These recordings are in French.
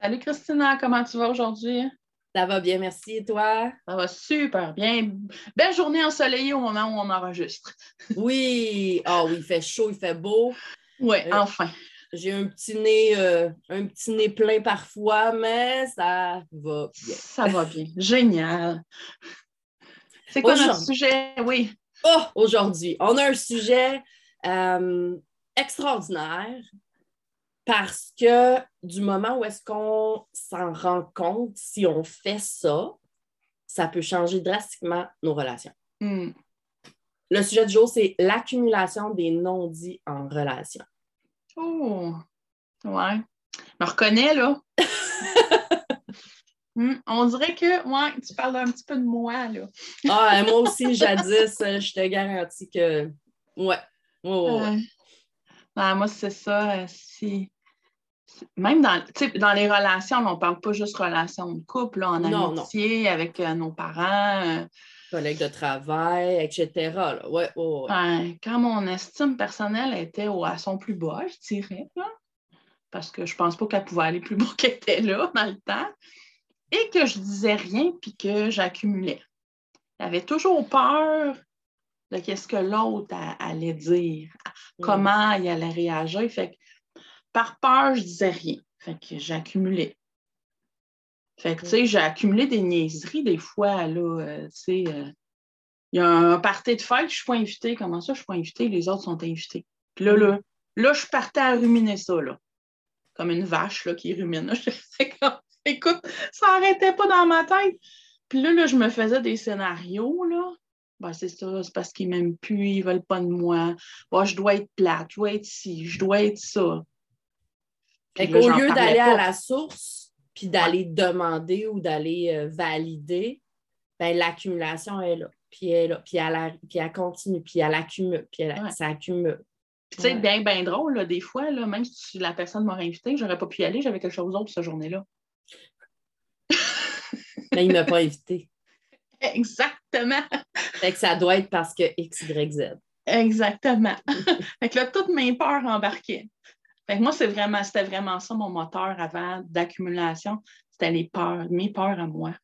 Salut Christina, comment tu vas aujourd'hui? Ça va bien, merci. Et toi? Ça va super bien. Belle journée ensoleillée au moment où on enregistre. oui, ah oui, il fait chaud, il fait beau. Oui, euh, enfin. J'ai un petit nez, euh, un petit nez plein parfois, mais ça va bien. Ça va bien. Génial. C'est quoi notre sujet? Oui. Oh, aujourd'hui, on a un sujet euh, extraordinaire parce que du moment où est-ce qu'on s'en rend compte, si on fait ça, ça peut changer drastiquement nos relations. Hmm. Le sujet du jour, c'est l'accumulation des non-dits en relation. Oh, ouais. Je me reconnais, là. Hmm, on dirait que, ouais, tu parles un petit peu de moi, là. ah, moi aussi, jadis, je te garantis que, ouais. ouais, ouais. moi, c'est ça. Si même dans, dans les relations, on ne parle pas juste relations de couple, en amitié, avec euh, nos parents. Euh, collègues de travail, etc. Ouais, quand mon estime personnelle était à son plus bas, je dirais, parce que je ne pense pas qu'elle pouvait aller plus bas qu'elle était là dans le temps, et que je disais rien puis que j'accumulais. J'avais toujours peur de ce que l'autre allait dire, mm. comment il allait réagir. Fait que par peur, je disais rien. Fait que j'accumulais. Fait que, tu sais, j'ai accumulé des niaiseries des fois, là, euh, tu sais. Euh, il y a un party de fête, je ne suis pas invitée. Comment ça, je ne suis pas invitée? Les autres sont invités. Puis là, là, là, je partais à ruminer ça, là. Comme une vache, là, qui rumine. écoute, ça n'arrêtait pas dans ma tête. Puis là, là, je me faisais des scénarios, là. Ben, c'est ça, c'est parce qu'ils m'aiment plus, ils veulent pas de moi. Je dois être plate, je dois être ci, je dois être ça. Au lieu d'aller à la source, puis d'aller demander ou d'aller euh, valider, ben, l'accumulation est là. Puis elle, puis, elle, puis elle continue, puis elle accumule, puis elle, ça accumule. tu sais, bien, bien drôle, là, des fois, là, même si la personne m'aurait invité, je n'aurais pas pu y aller, j'avais quelque chose d'autre cette journée-là. Mais il ne m'a pas invité. Exactement. Fait que ça doit être parce que X, Y, Z. Exactement. fait que là, toutes mes peurs embarquaient moi, c'est vraiment, c'était vraiment ça mon moteur avant d'accumulation. C'était les peurs, mes peurs à moi.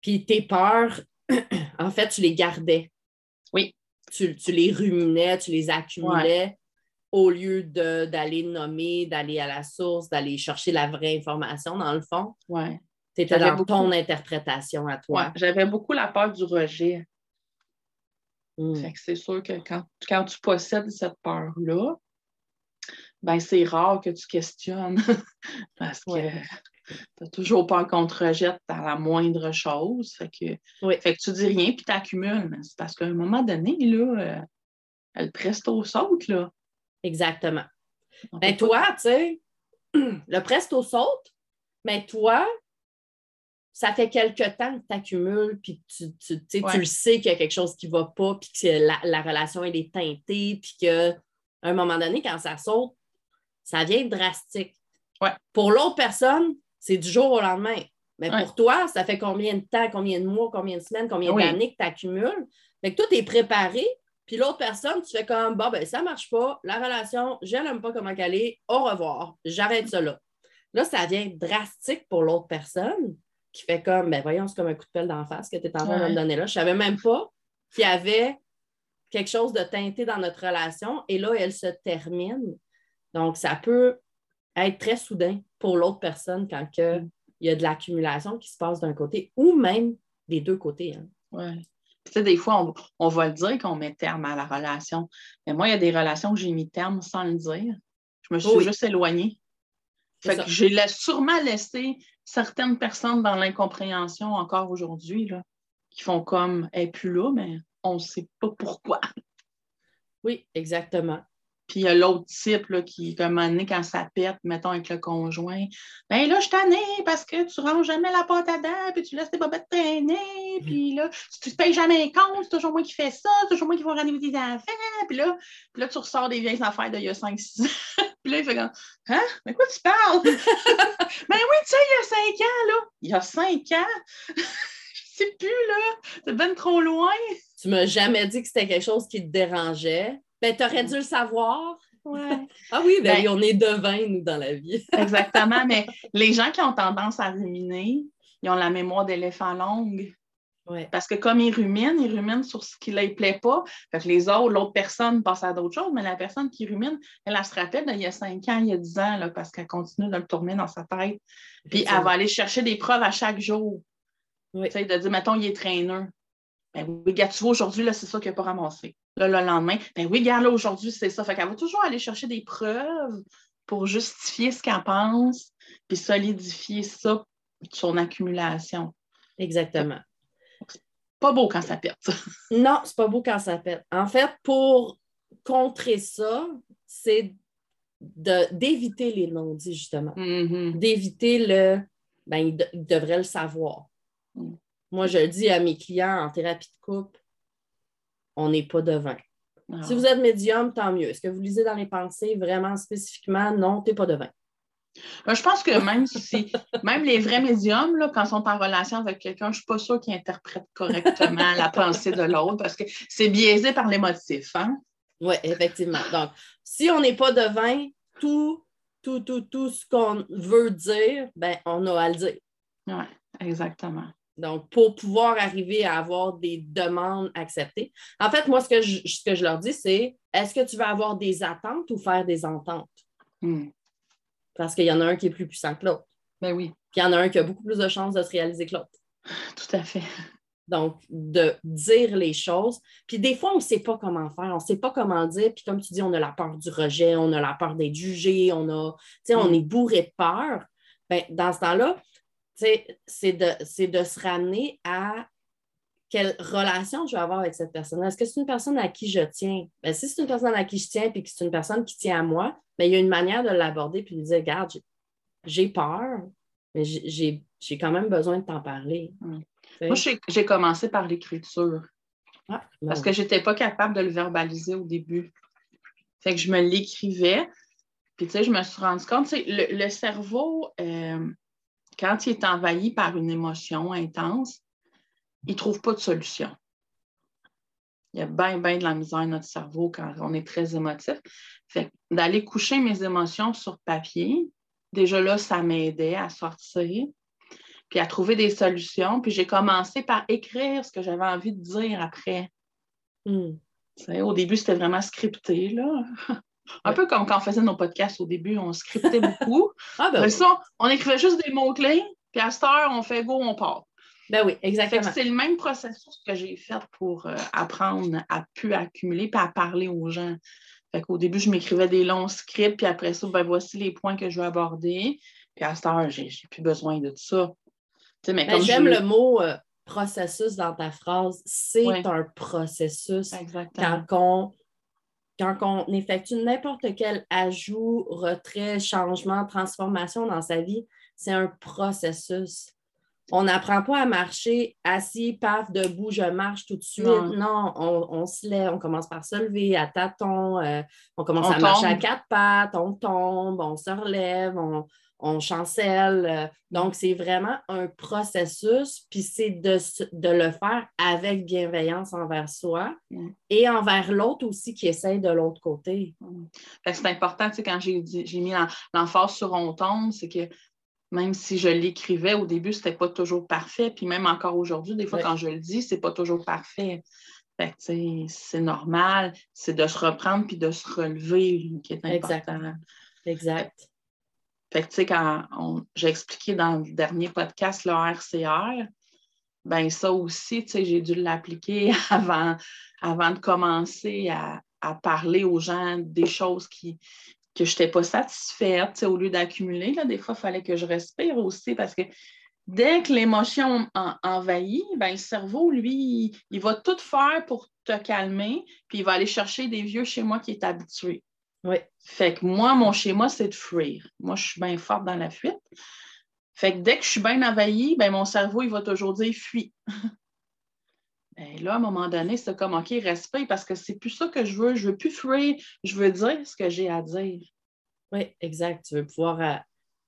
Puis tes peurs, en fait, tu les gardais. Oui. Tu, les ruminais, tu les accumulais au lieu d'aller nommer, d'aller à la source, d'aller chercher la vraie information, dans le fond. Oui. Tu étais dans ton interprétation à toi. Ouais, j'avais beaucoup la peur du rejet. Hmm. c'est sûr que quand, quand tu possèdes cette peur-là, ben c'est rare que tu questionnes parce que tu n'as toujours pas un contre-jet dans la moindre chose. Fait que, fait que tu dis rien puis tu accumules. C'est parce qu'à un moment donné, là, euh, le presto saute. Là. Exactement. Ben toi, tu sais, le presto saute, mais toi, ça fait quelque temps que tu accumules, puis tu, tu, tu le sais qu'il y a quelque chose qui ne va pas, puis que la, la relation elle est teintée, puis qu'à un moment donné, quand ça saute, ça vient drastique. Pour l'autre personne, c'est du jour au lendemain. Mais pour toi, ça fait combien de temps, combien de mois, combien de semaines, combien d'années que tu accumules? Fait que tout est préparé, puis l'autre personne, tu fais comme, bon, ben ça marche pas, la relation, je n'aime pas comment elle est, au revoir, j'arrête ça là. Là, ça vient drastique pour l'autre personne qui fait comme, ben voyons, c'est comme un coup de pelle d'en face que tu es en train de me donner là. Je savais même pas qu'il y avait quelque chose de teinté dans notre relation et là, elle se termine. Donc, ça peut être très soudain pour l'autre personne quand il y a de l'accumulation qui se passe d'un côté ou même des deux côtés. Hein. Oui. Tu sais, des fois, on, va le dire qu'on met terme à la relation. Mais moi, il y a des relations que j'ai mis terme sans le dire. Je me suis juste éloignée. Fait que j'ai sûrement laissé certaines personnes dans l'incompréhension encore aujourd'hui, qui font comme elle n'est plus là, mais on ne sait pas pourquoi. Oui, exactement. Puis il y a l'autre type là, qui, comme un donné, quand ça pète, mettons avec le conjoint, ben là, je t'en ai parce que tu ranges jamais la pâte à dents, puis tu laisses tes bobettes traîner, puis là, tu ne payes jamais les comptes, c'est toujours moi qui fais ça, c'est toujours moi qui vais rendez-vous des enfants, puis là, puis là, tu ressors des vieilles affaires d'il y a 5-6 ans. puis là, il fait comme Hein? Mais quoi tu parles? ben oui, tu sais, il y a 5 ans, là. Il y a 5 ans? je sais plus, là. C'est bien trop loin. Tu m'as jamais dit que c'était quelque chose qui te dérangeait. Ben, tu aurais dû le savoir. Ouais. Ah oui, ben, Ben- on est devin, nous, dans la vie. Exactement, mais les gens qui ont tendance à ruminer, ils ont la mémoire d'éléphant longue. Ouais. Parce que comme ils ruminent, ils ruminent sur ce qui ne leur plaît pas. Fait que les autres, l'autre personne passe à d'autres choses, mais la personne qui rumine, elle, elle se rappelle d'il y a 5 ans, il y a 10 ans, là, parce qu'elle continue de le tourner dans sa tête. Puis elle va aller chercher des preuves à chaque jour. Oui. Tu sais, de dire, mettons, il est traîneur. Ben oui, regarde, tu vois, aujourd'hui, là, c'est ça qu'il n'a pas ramassé. Là, le lendemain, ben oui, regarde, là, aujourd'hui, c'est ça. Fait qu'elle va toujours aller chercher des preuves pour justifier ce qu'elle pense, puis solidifier ça, son accumulation. Exactement. Pas beau quand ça pète, ça. Non, c'est pas beau quand ça pète. En fait, pour contrer ça, c'est de- d'éviter les non-dits, justement. Mhm. D'éviter le ben, il, de- il devrait le savoir. Mm. Moi, je le dis à mes clients en thérapie de couple, on n'est pas devin. Ah. Si vous êtes médium, tant mieux. Est-ce que vous lisez dans les pensées vraiment spécifiquement? Non, tu n'es pas devin. Ben, Je pense que même si, même les vrais médiums, là, quand ils sont en relation avec quelqu'un, je ne suis pas sûre qu'ils interprètent correctement la pensée de l'autre parce que c'est biaisé par l'émotif. Hein? Oui, effectivement. Donc, si on n'est pas devin, tout, tout, tout, tout ce qu'on veut dire, ben, on a à le dire. Oui, exactement. Donc, pour pouvoir arriver à avoir des demandes acceptées. En fait, moi, ce que je, ce que je leur dis, c'est est-ce que tu veux avoir des attentes ou faire des ententes? Hmm. Parce qu'il y en a un qui est plus puissant que l'autre. Ben oui, Puis il y en a un qui a beaucoup plus de chances de se réaliser que l'autre. tout à fait. Donc, de dire les choses. Puis des fois, on ne sait pas comment faire, on ne sait pas comment dire. Puis comme tu dis, on a la peur du rejet, on a la peur d'être jugé, on a, tu sais, on Mm. est bourré de peur. Ben, dans ce temps-là, c'est de, c'est de se ramener à quelle relation je vais avoir avec cette personne. Est-ce que c'est une personne à qui je tiens? Ben, si c'est une personne à qui je tiens et que c'est une personne qui tient à moi, ben, il y a une manière de l'aborder puis de dire, regarde, j'ai- peur, mais j'ai- quand même besoin de t'en parler. Mm. Sais? Moi, j'ai commencé par l'écriture Ah, parce bon. que je n'étais pas capable de le verbaliser au début. Fait que je me l'écrivais. Puis, tu sais, je me suis rendu compte, tu sais, le, le cerveau, euh, quand il est envahi par une émotion intense, il ne trouve pas de solution. Il y a bien, bien de la misère dans notre cerveau quand on est très émotif. Fait d'aller coucher mes émotions sur papier, déjà là, ça m'aidait à sortir, puis à trouver des solutions. Puis j'ai commencé par écrire ce que j'avais envie de dire après. Hmm. Au début, c'était vraiment scripté, là. Un Ouais. peu comme quand on faisait nos podcasts au début, on scriptait beaucoup. Ah, ben oui. ça, on écrivait juste des mots-clés, puis à cette heure, on fait go, on part. Ben oui, exactement. c'est le même processus que j'ai fait pour euh, apprendre à plus accumuler puis à parler aux gens. Fait qu'au début, je m'écrivais des longs scripts, puis après ça, ben voici les points que je veux aborder. Puis à cette heure, j'ai plus besoin de ça. Tu sais, mais Ben, comme J'aime je- le mot euh, processus dans ta phrase. C'est Ouais. un processus. Exactement. Quand on, quand on effectue n'importe quel ajout, retrait, changement, transformation dans sa vie, c'est un processus. On n'apprend pas à marcher assis, paf, debout, je marche tout de suite. Non. Non, on, on se lève, on commence par se lever à tâtons, euh, on commence On à marcher à quatre pattes, on tombe, on se relève, on, on chancelle. euh, Donc, c'est vraiment un processus, puis c'est de, le faire avec bienveillance envers soi Mm. et envers l'autre aussi qui essaye de l'autre côté. Que c'est important, tu sais, quand j'ai mis l'emphase sur on tombe, c'est que même si je l'écrivais au début, c'était pas toujours parfait. Puis même encore aujourd'hui, des fois, quand je le dis, c'est pas toujours parfait. Fait que, c'est normal, c'est de se reprendre puis de se relever qui est Exact. important. Exact. Fait que, tu sais, quand j'ai expliqué dans le dernier podcast le RCR, ben ça aussi, tu sais, j'ai dû l'appliquer avant, avant de commencer à, à parler aux gens des choses qui, que je n'étais pas satisfaite, tu sais, au lieu d'accumuler. Des fois, il fallait que je respire aussi parce que dès que l'émotion en- envahit, ben, le cerveau, lui, il va tout faire pour te calmer, puis il va aller chercher des vieux chez moi qui est habitué. Oui. Fait que moi, mon schéma, c'est de fuir. Moi, je suis bien forte dans la fuite. Fait que dès que je suis bien envahie, ben, mon cerveau, il va toujours dire fuis. ben, là, à un moment donné, c'est comme OK, respect, parce que c'est plus ça que je veux. Je veux plus fuir, je veux dire ce que j'ai à dire. Oui, exact. Tu veux pouvoir euh,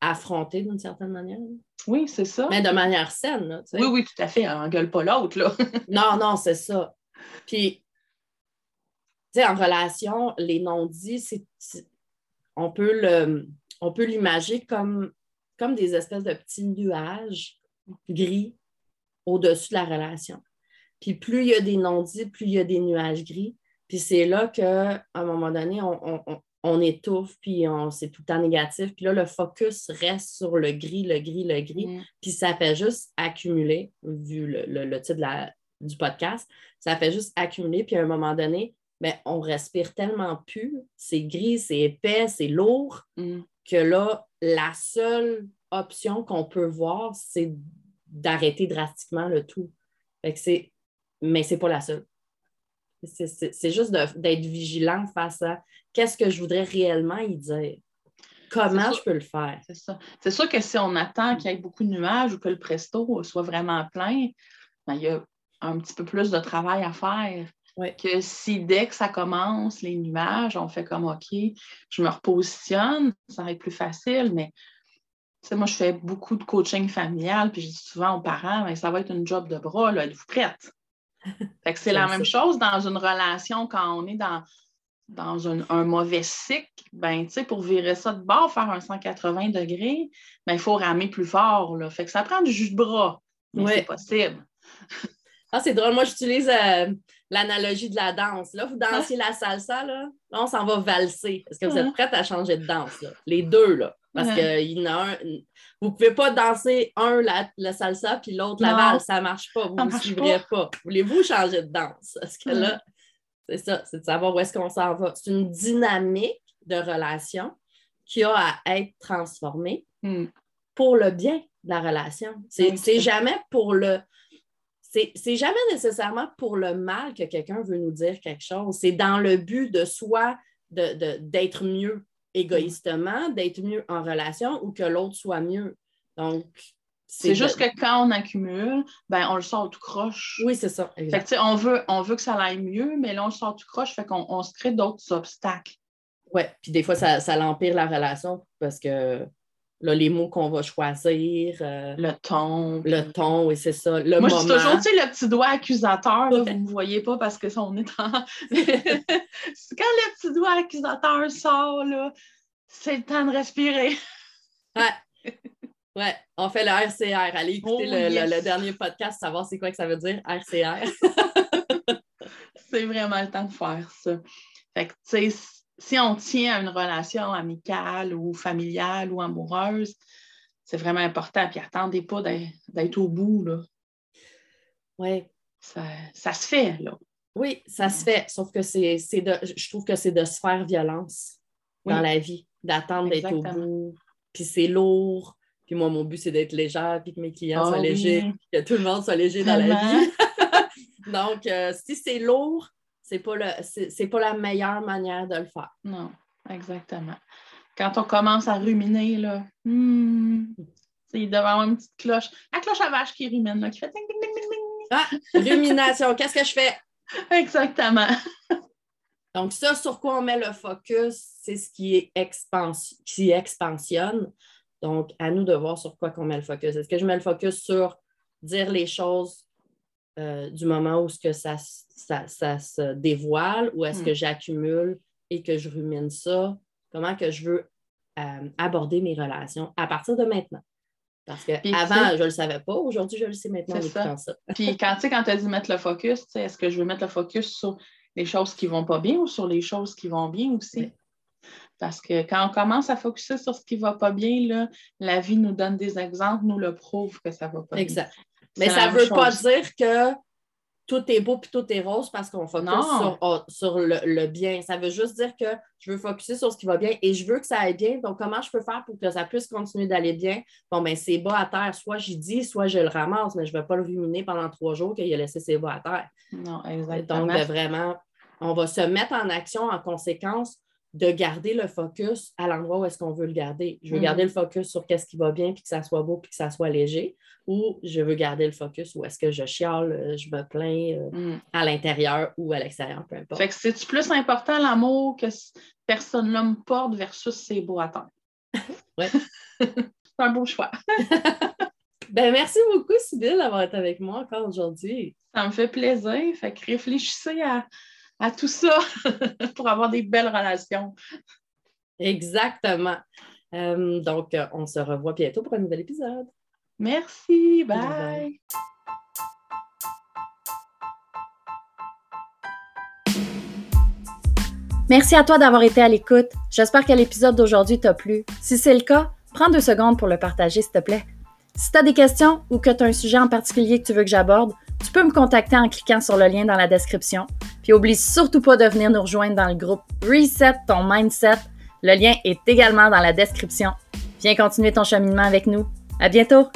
affronter d'une certaine manière. Oui, c'est ça. Mais de manière saine. Là, oui, oui, tout à fait. Engueule pas l'autre. là. non, non, c'est ça. Puis, sais, en relation, les non-dits, c'est, on peut le, on peut l'imager comme, comme des espèces de petits nuages gris au-dessus de la relation. Puis plus il y a des non-dits, plus il y a des nuages gris. Puis c'est là qu'à un moment donné, on, on étouffe, puis on, c'est tout le temps négatif. Puis là, le focus reste sur le gris, le gris, le gris. Mm. Puis ça fait juste accumuler, vu le, titre du podcast, ça fait juste accumuler. Puis à un moment donné, ben, on respire tellement plus, c'est gris, c'est épais, c'est lourd, mm. que là, la seule option qu'on peut voir, c'est d'arrêter drastiquement le tout. Fait que c'est... Mais c'est pas la seule. C'est juste d'être vigilant face à qu'est-ce que je voudrais réellement y dire. Comment je peux le faire? C'est ça. C'est sûr que si on attend qu'il y ait beaucoup de nuages ou que le presto soit vraiment plein, ben, il y a un petit peu plus de travail à faire. Que si dès que ça commence, les nuages, on fait comme OK, je me repositionne, ça va être plus facile, mais moi, je fais beaucoup de coaching familial, puis je dis souvent aux parents, ben, ça va être une job de bras, êtes-vous prête? c'est la même chose dans une relation quand on est dans, dans un, mauvais cycle. Ben, pour virer ça de bord, faire un 180 degrés, ben, il faut ramer plus fort. Là. Fait que ça prend du jus de bras. Mais c'est possible. ah, c'est drôle. Moi, j'utilise euh, l'analogie de la danse. Là, vous dansez la salsa, là. là on s'en va valser. Est-ce que vous êtes prête à changer de danse? Là? Les deux, là. Parce que y en a un. Vous ne pouvez pas danser un la, salsa puis l'autre la valse. Ça ne marche pas. Vous ne suivrez pas. Voulez-vous changer de danse? Parce que là, c'est ça, c'est de savoir où est-ce qu'on s'en va. C'est une dynamique de relation qui a à être transformée hmm. pour le bien de la relation. C'est jamais pour le. C'est jamais nécessairement pour le mal que quelqu'un veut nous dire quelque chose. C'est dans le but de soi d'être mieux égoïstement, d'être mieux en relation ou que l'autre soit mieux. Donc, c'est juste que quand on accumule, ben, on le sort tout croche. Oui, c'est ça. Fait on, veut, on veut que ça aille mieux, mais là, on le sort tout croche, fait qu'on on se crée d'autres obstacles. Oui, puis des fois, ça, ça l'empire la relation parce que là, les mots qu'on va choisir. Euh, le ton. Le ton, oui, c'est ça. Le Moi, je suis toujours, tu sais, le petit doigt accusateur, vous ne me voyez pas parce que ça, on est en. Quand le petit doigt accusateur sort, là, c'est le temps de respirer. ouais. Ouais, on fait le RCR. Allez écouter oh, le, dernier podcast, savoir c'est quoi que ça veut dire, RCR. c'est vraiment le temps de faire ça. Fait que, tu sais, si on tient à une relation amicale ou familiale ou amoureuse, c'est vraiment important. Puis attendez pas d'être au bout, là. Oui. Ça, ça, se fait, là. Oui, ça se fait. Sauf que c'est de, je trouve que c'est de se faire violence dans la vie, d'attendre d'être au bout. Puis c'est lourd. Puis moi, mon but, c'est d'être légère, puis que mes clients soient ah légers, que tout le monde soit léger dans la vie. Donc, euh, si c'est lourd, c'est pas, le, pas la meilleure manière de le faire. Non, exactement. Quand on commence à ruminer, là, hmm, il devait avoir une petite cloche. La cloche à vache qui rumine, là, qui fait ding, ding, ding, ding, ding. Ah, rumination, qu'est-ce que je fais? Exactement. Donc, ça, sur quoi on met le focus, c'est ce qui, est qui expansionne. Donc, à nous de voir sur quoi qu'on met le focus. Est-ce que je mets le focus sur dire les choses euh, du moment où ce que ça, ça, se dévoile ou est-ce que hmm. j'accumule et que je rumine ça? Comment que je veux euh, aborder mes relations à partir de maintenant? Parce qu'avant, je ne le savais pas. Aujourd'hui, je le sais maintenant. Ça. ça. Puis quand tu as dit mettre le focus, est-ce que je veux mettre le focus sur les choses qui ne vont pas bien ou sur les choses qui vont bien aussi? Parce que quand on commence à focuser sur ce qui ne va pas bien, là, la vie nous donne des exemples, nous le prouve que ça ne va pas bien. Mais ça ne veut pas dire que tout est beau et tout est rose parce qu'on focus sur, oh, sur le, bien. Ça veut juste dire que je veux focuser sur ce qui va bien et je veux que ça aille bien. Donc, comment je peux faire pour que ça puisse continuer d'aller bien? Bon, ben c'est bas à terre. Soit j'y dis, soit je le ramasse, mais je ne vais pas le ruminer pendant trois jours qu'il a laissé ses bas à terre. Non, exactement. Donc, vraiment, on va se mettre en action en conséquence de garder le focus à l'endroit où est-ce qu'on veut le garder. Je veux Mm. garder le focus sur qu'est-ce qui va bien, puis que ça soit beau, puis que ça soit léger, ou je veux garder le focus où est-ce que je chiale, euh, je me plains euh, Mm. à l'intérieur ou à l'extérieur, peu importe. Fait que c'est-tu plus important l'amour que cette personne-là me porte versus ses beaux à terre? Ouais. c'est un beau choix. Ben, merci beaucoup, Sybille, d'avoir été avec moi encore aujourd'hui. Ça me fait plaisir. Fait que réfléchissez à, à tout ça pour avoir des belles relations. Exactement. Euh, donc, euh, on se revoit bientôt pour un nouvel épisode. Merci. Bye. Bye. Merci à toi d'avoir été à l'écoute. J'espère que l'épisode d'aujourd'hui t'a plu. Si c'est le cas, prends deux secondes pour le partager, s'il te plaît. Si tu as des questions ou que tu as un sujet en particulier que tu veux que j'aborde, tu peux me contacter en cliquant sur le lien dans la description. Puis oublie surtout pas de venir nous rejoindre dans le groupe Reset ton mindset. Le lien est également dans la description. Viens continuer ton cheminement avec nous. À bientôt!